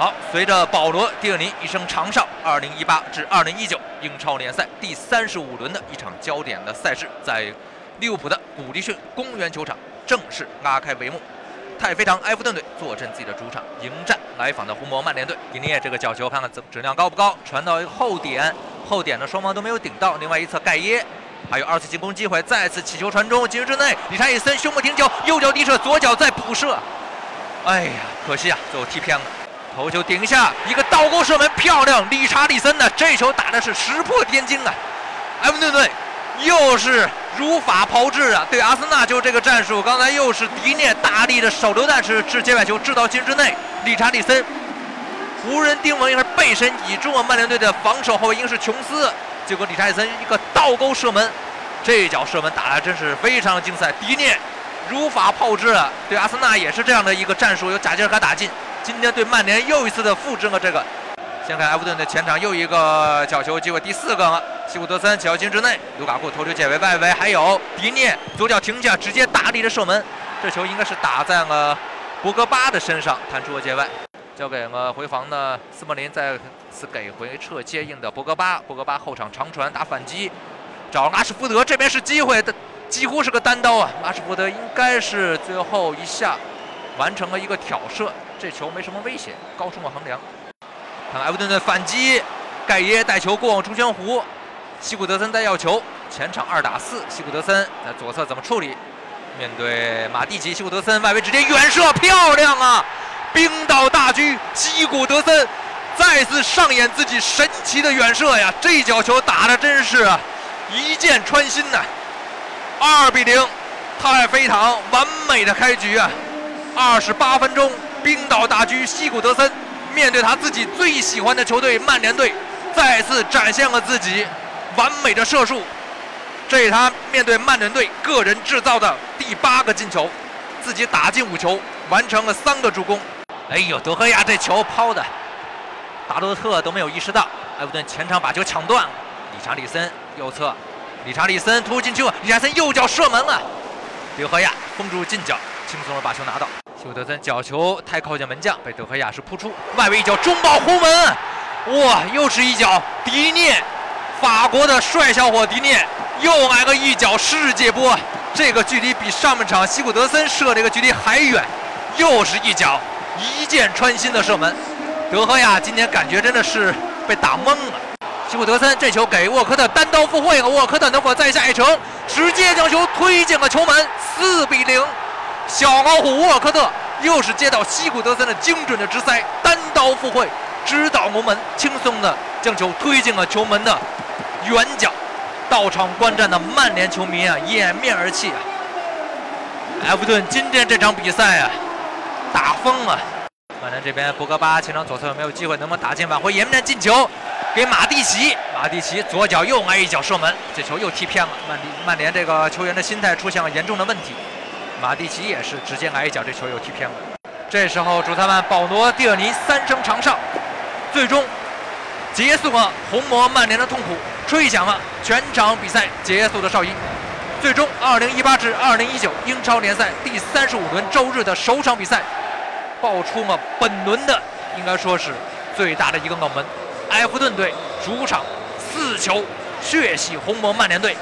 好，随着保罗·蒂尔尼一声长哨，2018至2019英超联赛第三十五轮的一场焦点的赛事，在利物浦的古迪逊公园球场正式拉开帷幕。太妃堂埃弗顿队坐镇自己的主场，迎战来访的红魔曼联队。迪涅这个角球，看看质质量高不高？传到后点，后点呢双方都没有顶到。另外一侧盖耶，还有二次进攻机会，再次起球传中，禁区之内，理查利森胸部停球，右脚低射，左脚再补射。哎呀，可惜啊，最后踢偏了。头球顶下，一个倒钩射门，漂亮！理查利森呢，这球打的是石破天惊啊！埃弗顿队又是如法炮制啊！对阿森纳就这个战术。刚才又是迪涅大力的手榴弹式掷接外球，掷到禁区内，理查利森无人盯稳，也是背身倚住了曼联队的防守后卫应是琼斯，结果理查利森一个倒钩射门，这一脚射门打的真是非常精彩。迪涅如法炮制啊！对阿森纳也是这样的一个战术，有贾吉尔卡打进。今天对曼联又一次的复制了这个。先看埃弗顿的前场又一个角球机会，第四个了。西古德森小禁之内，卢卡库头球解围外围，还有迪涅左脚停下，直接大力的射门。这球应该是打在了博格巴的身上，弹出了界外，交给了回防的斯莫林，再次给回撤接应的博格巴。博格巴后场长传打反击，找阿什福德，这边是机会的，几乎是个单刀啊！阿什福德应该是最后一下完成了一个挑射。这球没什么威胁，高出了横梁。看埃弗顿的反击，盖耶带球过往中圈弧，西古德森在要球，前场二打四，西古德森在左侧怎么处理？面对马蒂奇，西古德森外围直接远射，漂亮啊！冰岛大狙西古德森再次上演自己神奇的远射呀！这脚球打的真是一箭穿心呐！二比零，太妃堂完美的开局啊！二十八分钟。冰岛大狙西古德森面对他自己最喜欢的球队曼联队，再次展现了自己完美的射术。这是他面对曼联队个人制造的第八个进球，自己打进五球，完成了三个助攻。哎呦，德赫亚这球抛的，达洛特都没有意识到。埃弗顿前场把球抢断了，理查利森右侧，理查利森突进球，理查森右脚射门了，德赫亚封住近角，轻松的把球拿到。西古德森角球太靠近门将，被德赫亚是扑出，外围一脚中爆轰门，哇，又是一脚迪涅，法国的帅小伙迪涅又来个一脚世界波，这个距离比上半场西古德森射这个距离还远，又是一脚一箭穿心的射门，德赫亚今天感觉真的是被打懵了。西古德森这球给沃克特单刀赴会了，沃克特能否再下一城，直接将球推进了球门，四比零。小老虎沃尔科特又是接到西古德森的精准的直塞，单刀赴会，直捣龙门，轻松的将球推进了球门的远角。到场观战的曼联球迷啊，掩面而泣啊！埃弗顿今天这场比赛啊，打疯了。曼联这边博格巴前场左侧没有机会，能不能打进挽回颜面进球？给马蒂奇，马蒂奇左脚又挨一脚射门，这球又踢偏了。曼曼联这个球员的心态出现了严重的问题。马蒂奇也是直接来一脚，这球又踢偏了。这时候主裁判保罗·蒂尔尼三声长哨，最终结束了红魔曼联的痛苦，吹响了全场比赛结束的哨音。最终，2018至2019英超联赛第三十五轮周日的首场比赛，爆出了本轮的应该说是最大的一个冷门：埃弗顿队主场四球血洗红魔曼联队。